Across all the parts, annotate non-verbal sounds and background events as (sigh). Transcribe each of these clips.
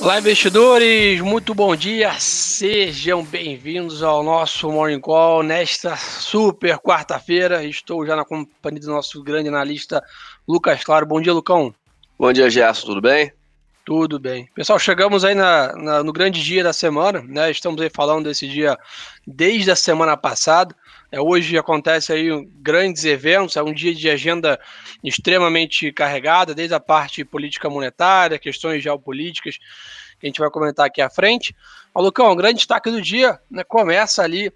Olá, investidores, muito bom dia. Sejam bem-vindos ao nosso Morning Call nesta super quarta-feira. Estou já na companhia do nosso grande analista Lucas Claro. Bom dia, Lucão. Bom dia, Gerson. Tudo bem? Tudo bem. Pessoal, chegamos aí na, na, no grande dia da semana, né? Estamos aí falando desse dia desde a semana passada. É, hoje acontece aí grandes eventos, é um dia de agenda extremamente carregada, desde a parte política monetária, questões geopolíticas, que a gente vai comentar aqui à frente. Ó, Lucão, o grande destaque do dia né, começa ali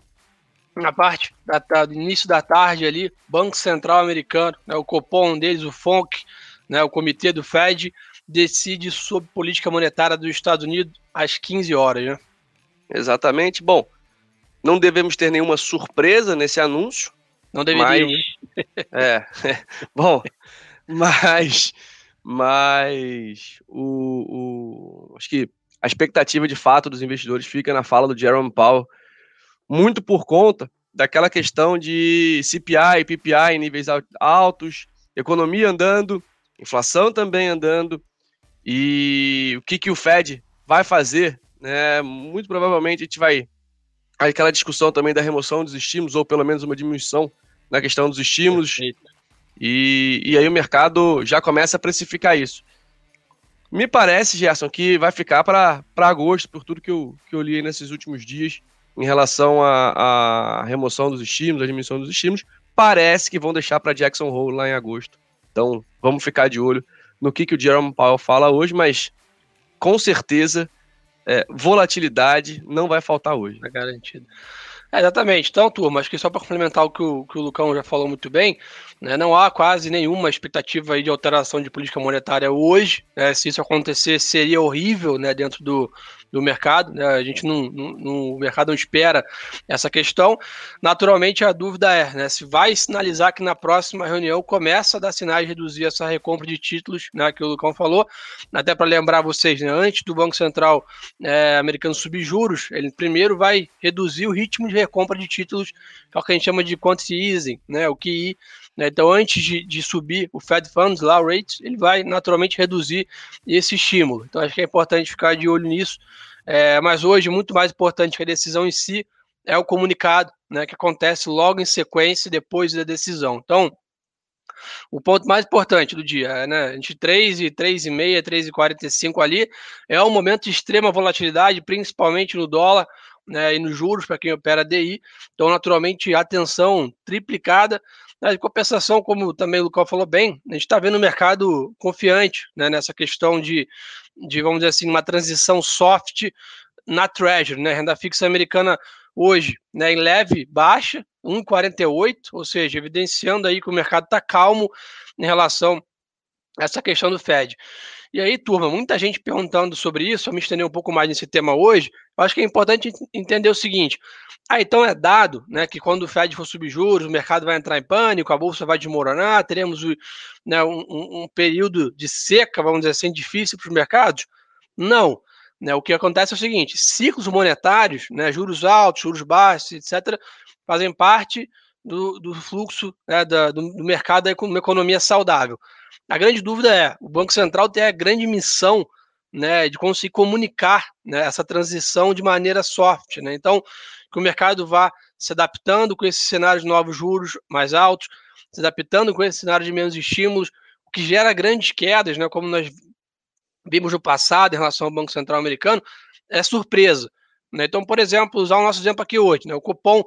na parte da, da, do início da tarde ali, Banco Central Americano, né, o Copom deles, o FONC, né, o comitê do Fed, decide sobre política monetária dos Estados Unidos às 15 horas, né? Exatamente. Bom, não devemos ter nenhuma surpresa nesse anúncio. Não deveríamos. Mas, é, (laughs) bom, mas, mas o, o, acho que a expectativa de fato dos investidores fica na fala do Jerome Powell, muito por conta daquela questão de CPI e PPI em níveis altos, economia andando, inflação também andando, e o que, que o Fed vai fazer, né? Muito provavelmente a gente vai aquela discussão também da remoção dos estímulos, ou pelo menos uma diminuição na questão dos estímulos. E, e aí o mercado já começa a precificar isso. Me parece, Gerson, que vai ficar para agosto, por tudo que eu, que eu li nesses últimos dias em relação à, remoção dos estímulos, à diminuição dos estímulos. Parece que vão deixar para Jackson Hole lá em agosto. Então, vamos ficar de olho no que, que o Jerome Powell fala hoje, mas com certeza é, volatilidade não vai faltar hoje. É garantido. É, exatamente. Então, turma, acho que só para complementar o que, o que o Lucão já falou muito bem, né, não há quase nenhuma expectativa de alteração de política monetária hoje. Né, se isso acontecer, seria horrível né, dentro do, do mercado. Né? A gente não, não, no mercado não espera essa questão. Naturalmente, a dúvida é né, se vai sinalizar que na próxima reunião começa a dar sinais de reduzir essa recompra de títulos, né, que o Lucão falou. Até para lembrar vocês, né, antes do Banco Central é, americano subir juros, ele primeiro vai reduzir o ritmo de recompra de títulos, que é o que a gente chama de quantity easing, né, o QI. Né? Então, antes de, de, subir o Fed Funds, lá o rate, ele vai naturalmente reduzir esse estímulo. Então, acho que é importante ficar de olho nisso. É, mas hoje, muito mais importante que a decisão em si é o comunicado, né, que acontece logo em sequência depois da decisão. Então, o ponto mais importante do dia, né, entre 3 e 3 e meia, 3 e 45 ali, é um momento de extrema volatilidade, principalmente no dólar, né, e nos juros para quem opera DI. Então, naturalmente, atenção triplicada. Em compensação, como também o Lucão falou bem, a gente está vendo o mercado confiante né, nessa questão de, de, vamos dizer assim, uma transição soft na Treasury, né? Renda fixa americana hoje, né, em leve baixa, 1,48, ou seja, evidenciando aí que o mercado está calmo em relação essa questão do Fed. E aí, turma, muita gente perguntando sobre isso, eu me estender um pouco mais nesse tema hoje. Eu acho que é importante entender o seguinte: ah, então é dado né, que quando o Fed for subir juros, o mercado vai entrar em pânico, a bolsa vai desmoronar, teremos né, um, um, período de seca, vamos dizer assim, difícil para os mercados? Não. Né, o que acontece é o seguinte: ciclos monetários, né, juros altos, juros baixos, etc., fazem parte do, do fluxo né, da, do, do mercado com uma economia saudável. A grande dúvida é: o Banco Central tem a grande missão né, de conseguir comunicar né, essa transição de maneira soft. Né? Então, que o mercado vá se adaptando com esses cenários de novos juros mais altos, se adaptando com esse cenário de menos estímulos, o que gera grandes quedas, né, como nós vimos no passado em relação ao Banco Central americano, é surpresa. Né? Então, por exemplo, usar o nosso exemplo aqui hoje, né? o cupom,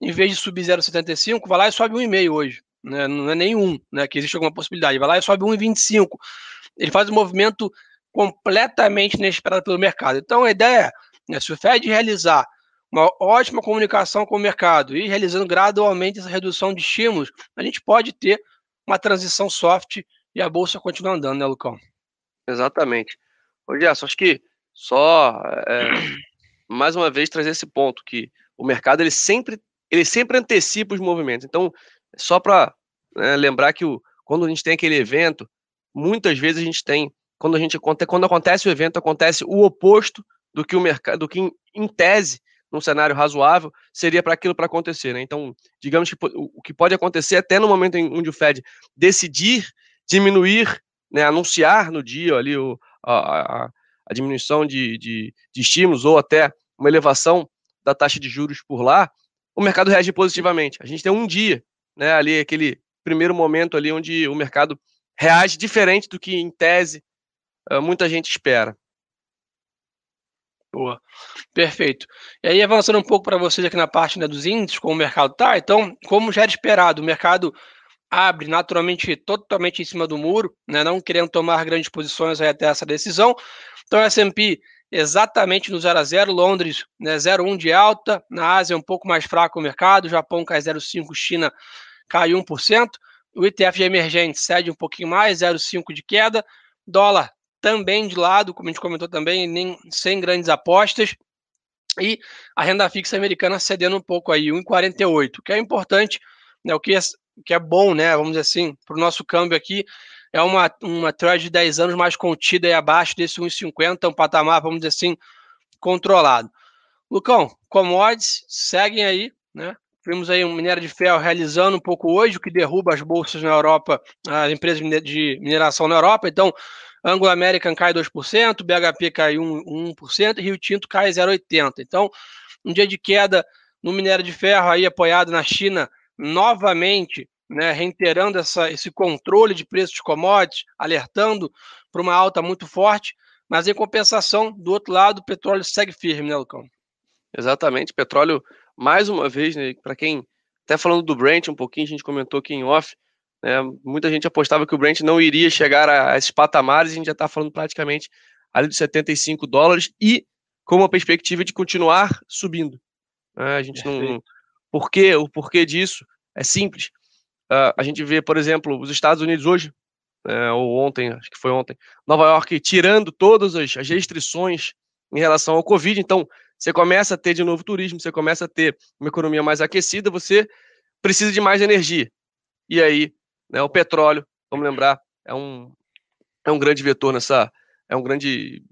em vez de subir 0,75, vai lá e sobe 1,5 hoje. Né? Não é nenhum, né? que existe alguma possibilidade. Vai lá e sobe 1,25. Ele faz um movimento completamente inesperado pelo mercado. Então, a ideia é, né, se o Fed realizar uma ótima comunicação com o mercado e realizando gradualmente essa redução de estímulos, a gente pode ter uma transição soft e a bolsa continua andando, né, Lucão? Exatamente. Ô, Gerson, acho que só é, mais uma vez trazer esse ponto que o mercado ele sempre ele sempre antecipa os movimentos. Então, só para né, lembrar que o, quando a gente tem aquele evento, muitas vezes a gente tem quando a gente quando acontece o evento acontece o oposto do que o mercado, do que em, em tese num cenário razoável, seria para aquilo para acontecer. Né? Então, digamos que o que pode acontecer até no momento em onde o Fed decidir diminuir, né, anunciar no dia ali o, a, a, a diminuição de, de, de estímulos ou até uma elevação da taxa de juros por lá, o mercado reage positivamente. A gente tem um dia, né, ali aquele primeiro momento ali onde o mercado reage diferente do que em tese muita gente espera. Boa. Perfeito. E aí, avançando um pouco para vocês aqui na parte né, dos índices, como o mercado está, então, como já era esperado, o mercado abre naturalmente totalmente em cima do muro, né, não querendo tomar grandes posições até essa decisão. Então, S&P exatamente no 0 a 0, Londres né, 0,1 de alta, na Ásia um pouco mais fraco o mercado, Japão cai 0,5, China cai 1%, o ETF de emergente cede um pouquinho mais, 0,5 de queda, dólar também de lado, como a gente comentou também, nem, sem grandes apostas. E a renda fixa americana cedendo um pouco aí, 1,48, que é importante, né, o que é, que é bom, né, vamos dizer assim, para o nosso câmbio aqui, é uma, uma trade de 10 anos mais contida e abaixo desse 1,50, um patamar, vamos dizer assim, controlado. Lucão, commodities seguem aí, né? Vimos aí um minério de ferro realizando um pouco hoje, o que derruba as bolsas na Europa, as empresas de mineração na Europa. Então, Anglo American cai 2%, BHP cai 1%, 1% e Rio Tinto cai 0,80%. Então, um dia de queda no minério de ferro aí apoiado na China novamente, né, reiterando essa, esse controle de preços de commodities, alertando para uma alta muito forte, mas em compensação, do outro lado, o petróleo segue firme, né, Lucão? Exatamente, petróleo, mais uma vez, né, para quem, até falando do Brent um pouquinho, a gente comentou aqui em off, né? Muita gente apostava que o Brent não iria chegar a, a esses patamares, a gente já está falando praticamente ali dos 75 dólares e com uma perspectiva de continuar subindo. Né? A gente Perfeito. não. Por quê? O porquê disso é simples. Uh, a gente vê, por exemplo, os Estados Unidos hoje, é, ou ontem, acho que foi ontem, Nova York tirando todas as, as restrições em relação ao Covid. Então, você começa a ter de novo turismo, você começa a ter uma economia mais aquecida, você precisa de mais energia. E aí né? O petróleo, vamos lembrar, é um, é um grande vetor nessa é um grande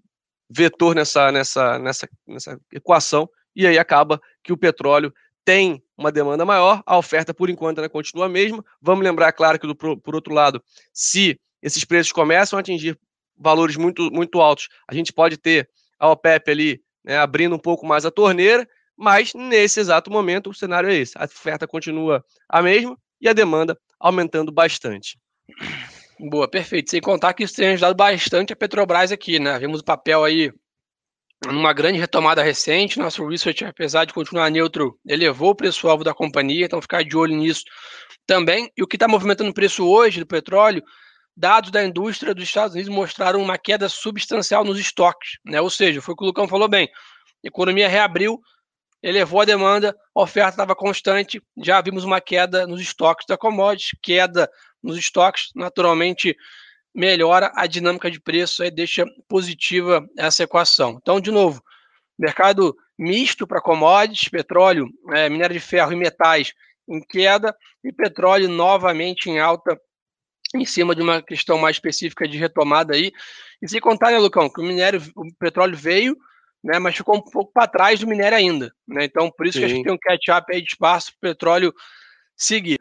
vetor nessa, nessa, nessa, nessa equação, e aí acaba que o petróleo tem uma demanda maior, a oferta por enquanto ainda continua a mesma. Vamos lembrar, claro, que do, por outro lado, se esses preços começam a atingir valores muito, muito altos, a gente pode ter a OPEP ali né, abrindo um pouco mais a torneira, mas nesse exato momento o cenário é esse: a oferta continua a mesma e a demanda aumentando bastante. Boa, perfeito. Sem contar que isso tem ajudado bastante a Petrobras aqui, né? Vimos o papel aí numa grande retomada recente. Nosso research, apesar de continuar neutro, elevou o preço-alvo da companhia, então ficar de olho nisso também. E o que está movimentando o preço hoje do petróleo, dados da indústria dos Estados Unidos mostraram uma queda substancial nos estoques, né? Ou seja, foi o que o Lucão falou bem. A economia reabriu, elevou a demanda, a oferta estava constante, já vimos uma queda nos estoques da commodity, queda nos estoques, naturalmente melhora a dinâmica de preço e deixa positiva essa equação. Então, de novo, mercado misto para commodities, petróleo, é, minério de ferro e metais em queda e petróleo novamente em alta em cima de uma questão mais específica de retomada aí. E se contar, né, Lucão, que o minério, o petróleo veio, né, mas ficou um pouco para trás do minério ainda. Né? Então, por isso Sim. que a gente tem um catch-up aí de espaço para o petróleo seguir.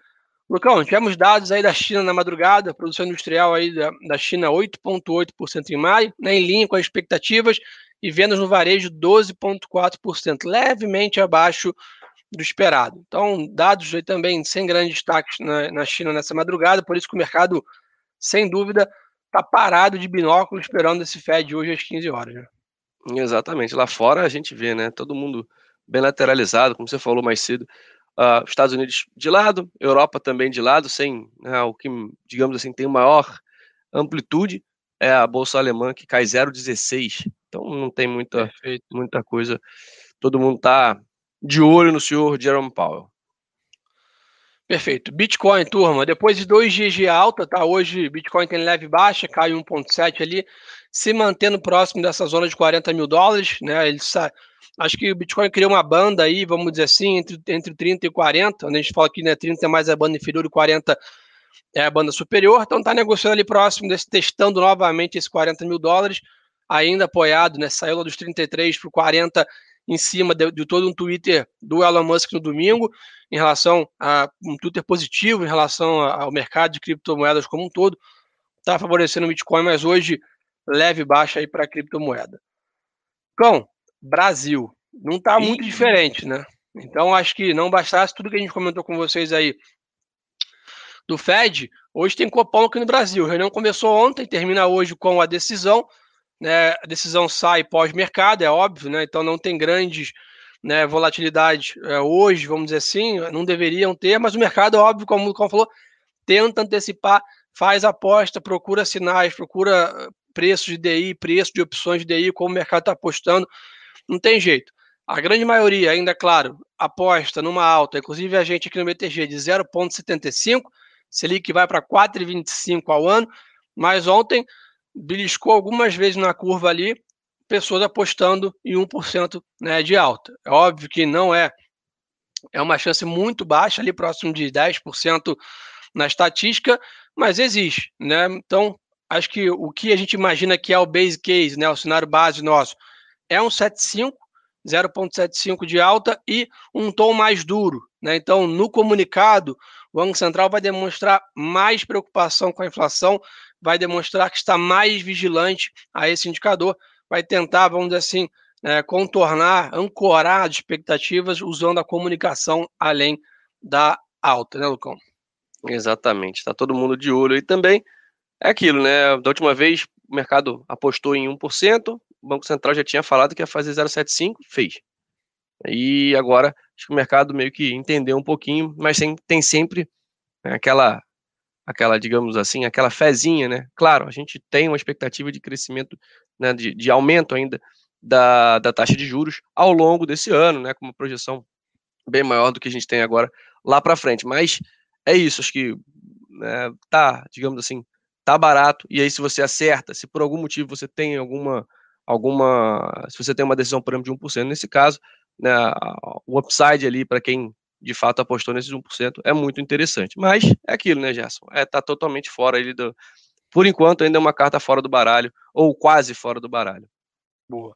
Lucão, tivemos dados aí da China na madrugada, produção industrial aí da, da China 8,8% em maio, né, em linha com as expectativas, e vendas no varejo 12,4%, levemente abaixo do esperado. Então, dados aí também sem grandes destaques na, na China nessa madrugada, por isso que o mercado, sem dúvida, está parado de binóculo esperando esse Fed hoje às 15 horas. Né? Exatamente. Lá fora a gente vê, né? Todo mundo bem lateralizado, como você falou mais cedo. Uh, Estados Unidos de lado, Europa também de lado, sem né, o que, digamos assim, tem maior amplitude é a bolsa alemã que cai 0,16. Então não tem muita, muita coisa. Todo mundo está de olho no senhor Jerome Powell. Perfeito. Bitcoin, turma, depois de dois dias de alta, tá? Hoje Bitcoin tem leve baixa, cai 1,7 ali, se mantendo próximo dessa zona de 40 mil dólares, né? Ele sa... Acho que o Bitcoin criou uma banda aí, vamos dizer assim, entre, entre 30 e 40, onde a gente fala que né, 30 é mais a banda inferior e 40 é a banda superior, então tá negociando ali próximo desse, testando novamente esses 40 mil dólares, ainda apoiado, né? Saiu lá dos 33 para 40 em cima de, de, todo um Twitter do Elon Musk no domingo, em relação a um Twitter positivo, em relação ao mercado de criptomoedas como um todo, está favorecendo o Bitcoin, mas hoje leve baixa aí para a criptomoeda. Então, Brasil, não está muito diferente, né? Então, acho que não bastasse tudo que a gente comentou com vocês aí do Fed, hoje tem Copom aqui no Brasil. A reunião começou ontem, termina hoje com a decisão. Né? A decisão sai pós-mercado, é óbvio, né? Então não tem grandes né, volatilidade é, hoje, vamos dizer assim, não deveriam ter, mas o mercado, óbvio, como o falou, tenta antecipar, faz aposta, procura sinais, procura preços de DI, preço de opções de DI, como o mercado está apostando, não tem jeito. A grande maioria, ainda claro, aposta numa alta, inclusive a gente aqui no BTG de 0,75, Selic vai para 4,25 ao ano, mas ontem beliscou algumas vezes na curva ali, pessoas apostando em 1% né, de alta. É óbvio que não é é uma chance muito baixa, ali próximo de 10% na estatística, mas existe, né? Então, acho que o que a gente imagina que é o base case, né, o cenário base nosso, é um 7,5, 0,75 de alta e um tom mais duro, né? Então, no comunicado, o Banco Central vai demonstrar mais preocupação com a inflação, vai demonstrar que está mais vigilante a esse indicador, vai tentar, vamos dizer assim, é, contornar, ancorar as expectativas usando a comunicação além da alta, né, Lucão? Exatamente, está todo mundo de olho. E também é aquilo, né? Da última vez o mercado apostou em 1%, o Banco Central já tinha falado que ia fazer 0,75, fez. E agora acho que o mercado meio que entendeu um pouquinho, mas tem, tem sempre né, aquela aquela, digamos assim, aquela fezinha, né? Claro, a gente tem uma expectativa de crescimento, né, de, de aumento ainda da, da taxa de juros ao longo desse ano, né, com uma projeção bem maior do que a gente tem agora lá para frente. Mas é isso, acho que né, tá, digamos assim, tá barato. E aí, se você acerta, se por algum motivo você tem alguma, alguma, se você tem uma decisão, por exemplo, de 1%, nesse caso, né, o upside ali para quem de fato apostou nesses 1%, é muito interessante. Mas é aquilo, né, Gerson? É, tá totalmente fora ele do. Por enquanto, ainda é uma carta fora do baralho, ou quase fora do baralho. Boa.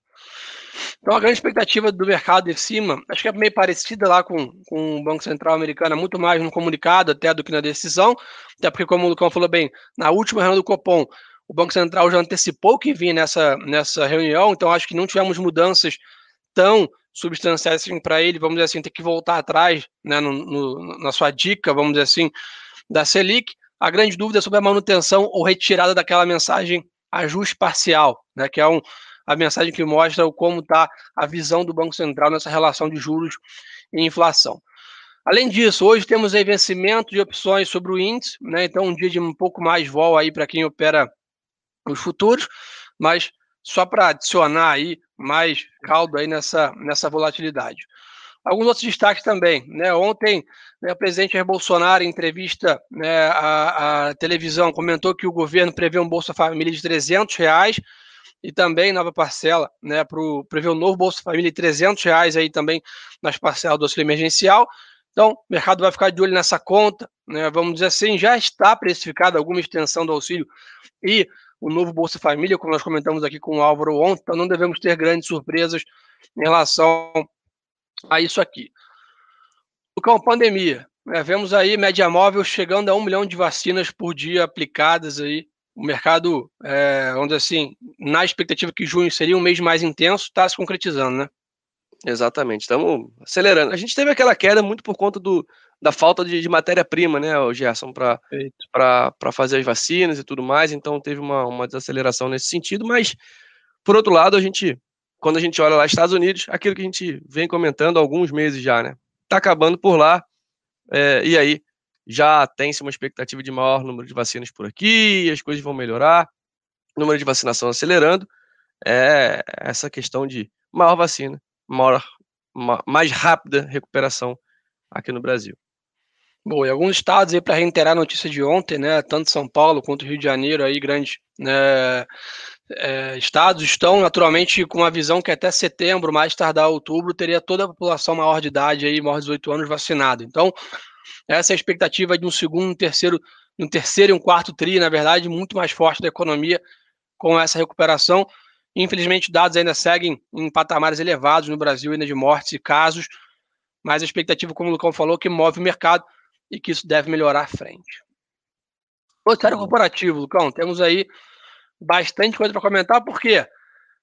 Então, a grande expectativa do mercado em cima, acho que é meio parecida lá com, com o Banco Central americano, é muito mais no comunicado até do que na decisão, até porque, como o Lucão falou bem, na última reunião do Copom, o Banco Central já antecipou que vinha nessa, nessa reunião, então acho que não tivemos mudanças tão substanciais assim, para ele, vamos dizer assim, ter que voltar atrás né, no, no, na sua dica, vamos dizer assim, da Selic. A grande dúvida é sobre a manutenção ou retirada daquela mensagem ajuste parcial, né, que é um, a mensagem que mostra como está a visão do Banco Central nessa relação de juros e inflação. Além disso, hoje temos aí vencimento de opções sobre o índice, né, então um dia de um pouco mais vol aí para quem opera os futuros, mas só para adicionar aí mais caldo aí nessa, nessa volatilidade. Alguns outros destaques também. Né? Ontem, né, o presidente Jair Bolsonaro, em entrevista né, à, à, televisão, comentou que o governo prevê um Bolsa Família de 300 reais e também nova parcela, né, pro, prevê um novo Bolsa Família de 300 reais aí também nas parcelas do auxílio emergencial. Então, o mercado vai ficar de olho nessa conta, né, vamos dizer assim, já está precificada alguma extensão do auxílio e o novo Bolsa Família, como nós comentamos aqui com o Álvaro ontem, então não devemos ter grandes surpresas em relação a isso aqui. Lucão, pandemia. Né? Vemos aí média móvel chegando a um milhão de vacinas por dia aplicadas aí. O mercado, é, vamos dizer assim, na expectativa que junho seria um mês mais intenso, está se concretizando, né? Exatamente, estamos acelerando. A gente teve aquela queda muito por conta do, da falta de, de matéria-prima, né, Gerson, para fazer as vacinas e tudo mais, então teve uma, uma desaceleração nesse sentido, mas, por outro lado, a gente, quando a gente olha lá Estados Unidos, aquilo que a gente vem comentando há alguns meses já, né, tá acabando por lá, é, e aí já tem-se uma expectativa de maior número de vacinas por aqui, as coisas vão melhorar, número de vacinação acelerando, é essa questão de maior vacina, maior, mais rápida recuperação aqui no Brasil. Bom, e alguns estados aí para reiterar a notícia de ontem, né? Tanto São Paulo quanto Rio de Janeiro aí grandes né, é, estados estão naturalmente com a visão que até setembro, mais tardar outubro, teria toda a população maior de idade aí, maior de 18 anos vacinada. Então, essa é a expectativa de um segundo, um terceiro, um terceiro e um quarto tri, na verdade, muito mais forte da economia com essa recuperação. Infelizmente, dados ainda seguem em patamares elevados no Brasil, ainda de mortes e casos, mas a expectativa, como o Lucão falou, que move o mercado e que isso deve melhorar à frente. O cenário corporativo, Lucão, temos aí bastante coisa para comentar, porque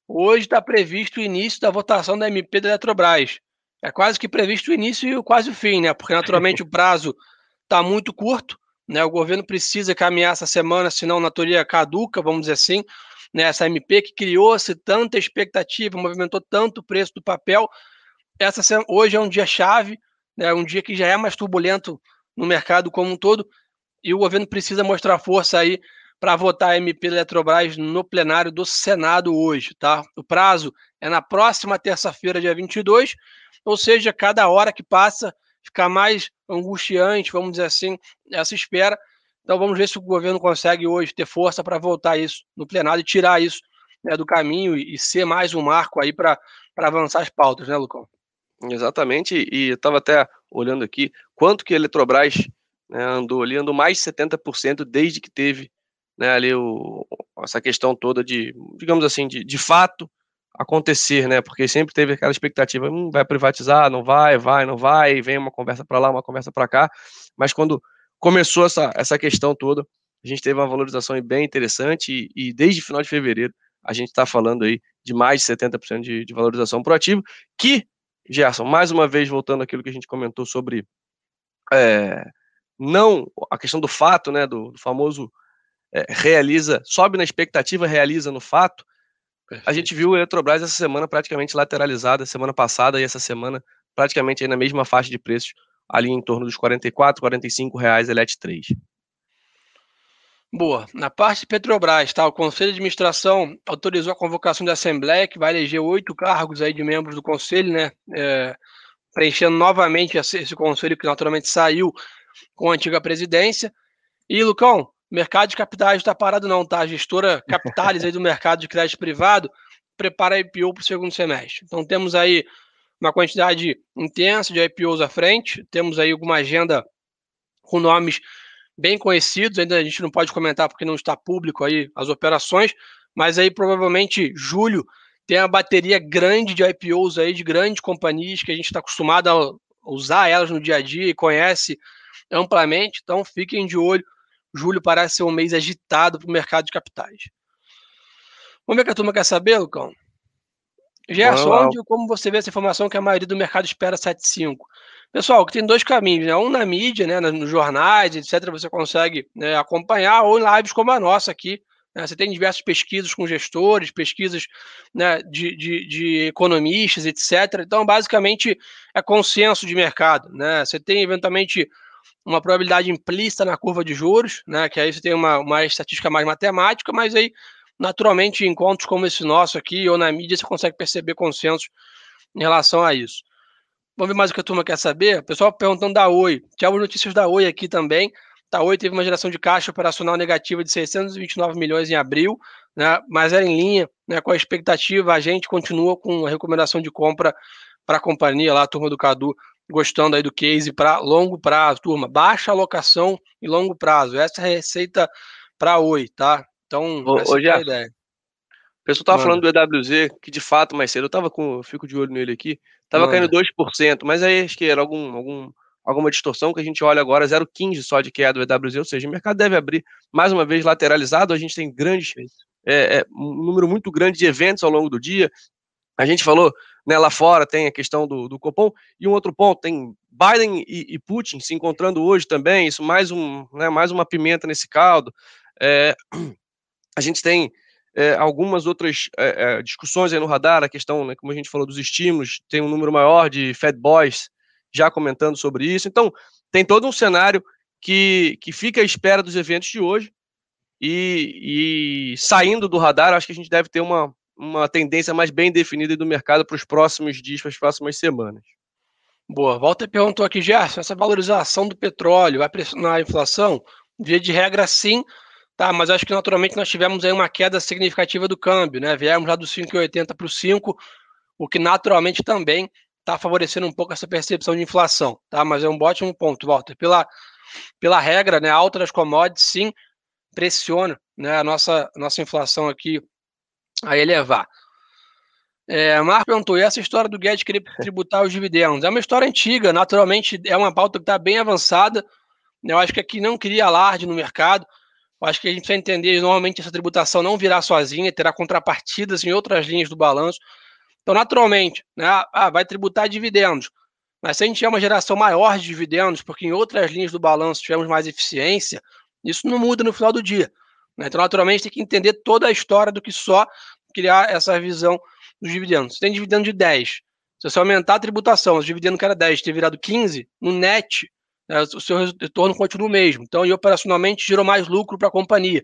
hoje está previsto o início da votação da MP da Eletrobras. É quase que previsto o início e quase o fim, né? Porque naturalmente o prazo está muito curto, né? O governo precisa caminhar essa semana, senão na teoria caduca, vamos dizer assim, né? Essa MP que criou-se tanta expectativa, movimentou tanto o preço do papel. Essa hoje é um dia chave, né? Um dia que já é mais turbulento no mercado como um todo, e o governo precisa mostrar força aí para votar a MP Eletrobras no plenário do Senado hoje, tá? O prazo é na próxima terça-feira, dia 22, ou seja, cada hora que passa fica mais angustiante, vamos dizer assim, essa espera. Então vamos ver se o governo consegue hoje ter força para votar isso no plenário e tirar isso né, do caminho e, e ser mais um marco aí para avançar as pautas, né, Lucão? Exatamente, e eu estava até olhando aqui quanto que a Eletrobras né, andou ali, andou mais de 70% desde que teve né, ali o, essa questão toda de, digamos assim, de, de fato acontecer, né? Porque sempre teve aquela expectativa, hum, vai privatizar, não vai, vai, não vai, vem uma conversa para lá, uma conversa para cá, mas quando começou essa, essa questão toda, a gente teve uma valorização bem interessante e, e desde final de fevereiro a gente está falando aí de mais de 70% de, de valorização pro ativo, que, Gerson, mais uma vez voltando àquilo que a gente comentou sobre é, não a questão do fato, né, do, do famoso é, realiza, sobe na expectativa, realiza no fato. Perfeito. A gente viu o Eletrobras essa semana praticamente lateralizada, semana passada e essa semana praticamente aí na mesma faixa de preços, ali em torno dos 44, 45 reais ELET 3. Boa. Na parte de Petrobras, tá? O Conselho de Administração autorizou a convocação da Assembleia, que vai eleger oito cargos aí de membros do Conselho, né? É, preenchendo novamente esse, esse conselho que naturalmente saiu com a antiga presidência. E, Lucão, mercado de capitais está parado não, tá? A gestora (laughs) Capitalis aí do mercado de crédito privado prepara a IPO para o segundo semestre. Então temos aí uma quantidade intensa de IPOs à frente, temos aí alguma agenda com nomes bem conhecidos, ainda a gente não pode comentar porque não está público aí as operações, mas aí provavelmente julho tem uma bateria grande de IPOs aí de grandes companhias que a gente está acostumado a usar elas no dia a dia e conhece amplamente, então fiquem de olho. Julho parece ser um mês agitado para o mercado de capitais. Vamos ver o que a turma quer saber, Lucão? Gerson, onde como você vê essa informação que a maioria do mercado espera 7,5? Pessoal, que tem dois caminhos, né? Um na mídia, né? Nos jornais, etc., você consegue né, acompanhar, ou em lives como a nossa aqui. Né? Você tem diversas pesquisas com gestores, pesquisas né, de, de, de, economistas, etc. Então, basicamente, é consenso de mercado. Né? Você tem, eventualmente, uma probabilidade implícita na curva de juros, né? Que aí você tem uma, uma estatística mais matemática, mas aí, naturalmente, em encontros como esse nosso aqui, ou na mídia, você consegue perceber consenso em relação a isso. Vamos ver mais o que a turma quer saber? O pessoal perguntando da Oi. Tinha algumas notícias da Oi aqui também. A Oi teve uma geração de caixa operacional negativa de 629 milhões em abril, né? mas era em linha né, com a expectativa. A gente continua com a recomendação de compra para a companhia lá, a turma do Cadu gostando aí do case para longo prazo, turma. Baixa alocação e longo prazo. Essa é a receita para Oi, tá? Então, ô, essa ô, é a ideia. O pessoal tava Mano. falando do EWZ, que de fato mais cedo, eu tava com, eu fico de olho nele aqui, tava Mano. caindo 2%, mas aí acho que era algum, algum, alguma distorção que a gente olha agora, 0,15 só de queda do EWZ, ou seja, o mercado deve abrir mais uma vez lateralizado, a gente tem grandes, é, é, um número muito grande de eventos ao longo do dia, a gente falou né, lá fora tem a questão do, do Copom, e um outro ponto, tem Biden e, e Putin se encontrando hoje também, isso mais, um, né, mais uma pimenta nesse caldo. É, a gente tem é, algumas outras é, é, discussões aí no radar, a questão, né, como a gente falou, dos estímulos, tem um número maior de Fed Boys já comentando sobre isso. Então, tem todo um cenário que, que fica à espera dos eventos de hoje. E, e saindo do radar, acho que a gente deve ter uma, uma tendência mais bem definida do mercado para os próximos dias, para as próximas semanas. Boa. Walter perguntou aqui, Gerson, essa valorização do petróleo vai pressionar a inflação? Via de regra, sim, tá? Mas acho que naturalmente nós tivemos aí uma queda significativa do câmbio, né? Viemos lá do 5,80 para o 5, o que naturalmente também está favorecendo um pouco essa percepção de inflação, tá? Mas é um ótimo ponto, Walter. Pela, pela regra, né, alta das commodities, sim, pressiona né, a nossa, nossa inflação aqui a elevar. É, Marco perguntou, e essa história do Guedes querer (laughs) tributar os dividendos? É uma história antiga, naturalmente é uma pauta que está bem avançada. Eu acho que aqui não queria alarde no mercado. Eu acho que a gente precisa entender, normalmente essa tributação não virá sozinha, terá contrapartidas em outras linhas do balanço. Então, naturalmente, né, ah, vai tributar dividendos. Mas se a gente tiver uma geração maior de dividendos, porque em outras linhas do balanço tivemos mais eficiência, isso não muda no final do dia. Né? Então, naturalmente, tem que entender toda a história do que só criar essa visão dos dividendos. Se tem dividendo de 10, se você aumentar a tributação, o dividendo que era 10 ter virado 15, no net, né, o seu retorno continua o mesmo. Então, e operacionalmente gerou mais lucro para a companhia.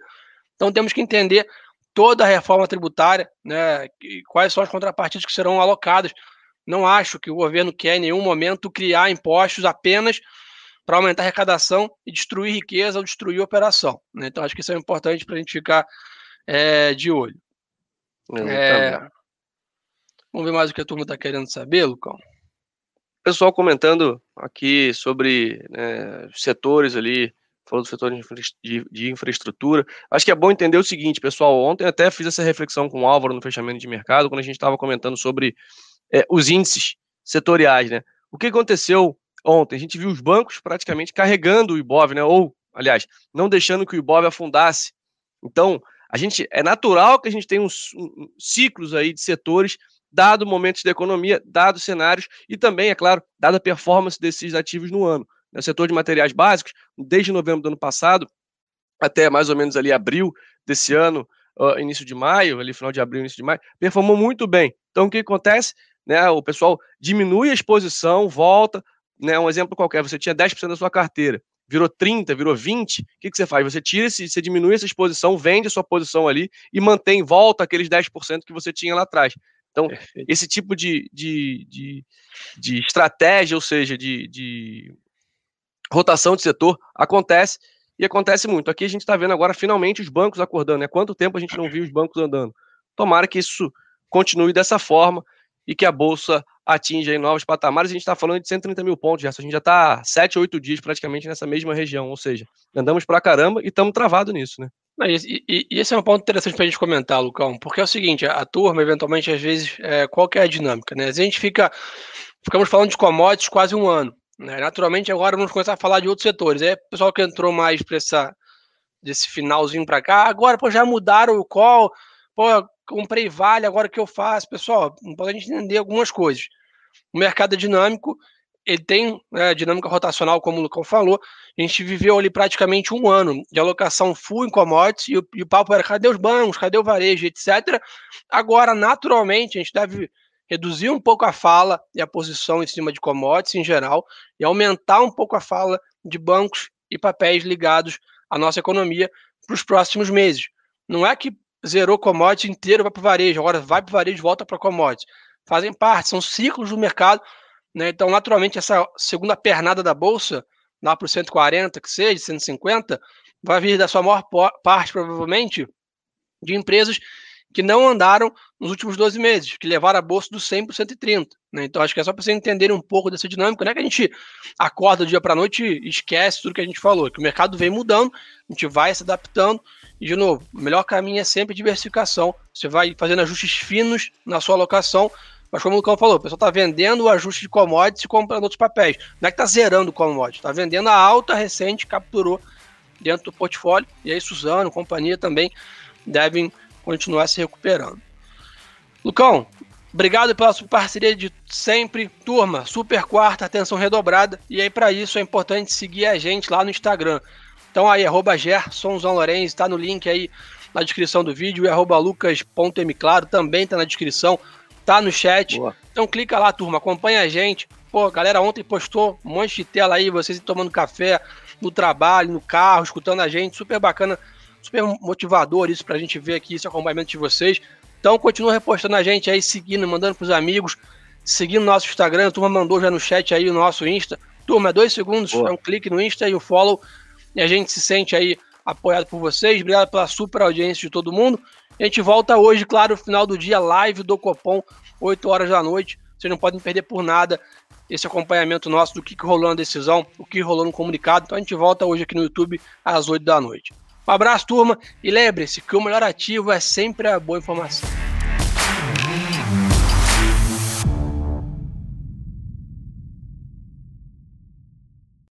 Então, temos que entender toda a reforma tributária, né, quais são as contrapartidas que serão alocadas. Não acho que o governo quer em nenhum momento criar impostos apenas para aumentar a arrecadação e destruir riqueza ou destruir operação. Né? Então, acho que isso é importante para a gente ficar é, de olho. É... Vamos ver mais o que a turma está querendo saber, Lucão? Pessoal comentando aqui sobre né, setores ali, falou do setor de, infra de, de, infraestrutura. Acho que é bom entender o seguinte, pessoal. Ontem até fiz essa reflexão com o Álvaro no fechamento de mercado, quando a gente estava comentando sobre é, os índices setoriais, né? O que aconteceu ontem? A gente viu os bancos praticamente carregando o Ibov, né? Ou, aliás, não deixando que o Ibov afundasse. Então, a gente é natural que a gente tenha uns, ciclos aí de setores, dado momentos da economia, dados cenários e também, é claro, dada a performance desses ativos no ano. No né? setor de materiais básicos, desde novembro do ano passado até mais ou menos ali abril desse ano, uh, início de maio, ali final de abril, início de maio, performou muito bem. Então, o que acontece? Né, o pessoal diminui a exposição, volta, né, um exemplo qualquer, você tinha 10% da sua carteira, virou 30, virou 20, o que, que você faz? Você tira esse, você diminui essa exposição, vende a sua posição ali e mantém, volta aqueles 10% que você tinha lá atrás. Então, Perfeito. esse tipo de, de, de, de, estratégia, ou seja, de, de rotação de setor, acontece e acontece muito. Aqui a gente está vendo agora finalmente os bancos acordando. Né? Quanto tempo a gente não viu os bancos andando? Tomara que isso continue dessa forma e que a Bolsa atinja novos patamares. A gente está falando de 130 mil pontos, já. A gente já está 7, 8 dias praticamente nessa mesma região. Ou seja, andamos para caramba e estamos travados nisso, né? E, e, e, esse é um ponto interessante para a gente comentar, Lucão, porque é o seguinte, a, turma, eventualmente, às vezes, é, qual que é a dinâmica, né? A gente fica, ficamos falando de commodities quase um ano, né? Naturalmente, agora vamos começar a falar de outros setores. É o pessoal que entrou mais para essa desse finalzinho para cá, agora, pô, já mudaram o call, pô, comprei vale, agora o que eu faço? Pessoal, a gente entender algumas coisas. O mercado é dinâmico, ele tem né, dinâmica rotacional, como o Lucão falou. A gente viveu ali praticamente um ano de alocação full em commodities e o, e o papo era cadê os bancos, cadê o varejo, etc. Agora, naturalmente, a gente deve reduzir um pouco a fala e a posição em cima de commodities em geral e aumentar um pouco a fala de bancos e papéis ligados à nossa economia para os próximos meses. Não é que zerou commodities inteiro, vai para o varejo, agora vai para o varejo volta para commodities. Fazem parte, são ciclos do mercado né? Então, naturalmente, essa segunda pernada da bolsa, lá para os 140, que seja, 150, vai vir da sua maior parte, provavelmente, de empresas que não andaram nos últimos 12 meses, que levaram a bolsa do 100 para 130. Né? Então, acho que é só para vocês entenderem um pouco dessa dinâmica. Não é que a gente acorda do dia para a noite e esquece tudo que a gente falou, que o mercado vem mudando, a gente vai se adaptando. E, de novo, o melhor caminho é sempre diversificação. Você vai fazendo ajustes finos na sua alocação mas como o Lucão falou, o pessoal está vendendo o ajuste de commodities e comprando outros papéis. Não é que está zerando o commodity, está vendendo a alta recente, capturou dentro do portfólio. E aí Suzano, companhia também devem continuar se recuperando. Lucão, obrigado pela sua parceria de sempre. Turma, super quarta, atenção redobrada. E aí, para isso, é importante seguir a gente lá no Instagram. Então aí, arroba Lourenço, está no link aí na descrição do vídeo, e arroba lucas.mclaro também está na descrição tá no chat. Boa. Então clica lá, turma, acompanha a gente. Pô, galera ontem postou um monte de tela aí, vocês tomando café no trabalho, no carro, escutando a gente, super bacana, super motivador isso pra gente ver aqui esse acompanhamento de vocês. Então continua repostando a gente aí, seguindo, mandando pros amigos, seguindo nosso Instagram, a turma mandou já no chat aí o nosso Insta. Turma, dois segundos, Boa. é um clique no Insta e o follow, e a gente se sente aí apoiado por vocês. Obrigado pela super audiência de todo mundo. A gente volta hoje, claro, final do dia, live do Copom, 8 horas da noite. Vocês não podem perder por nada esse acompanhamento nosso do que, que rolou na decisão, o que rolou no comunicado. Então a gente volta hoje aqui no YouTube às 8 da noite. Um abraço, turma, e lembre-se que o melhor ativo é sempre a boa informação.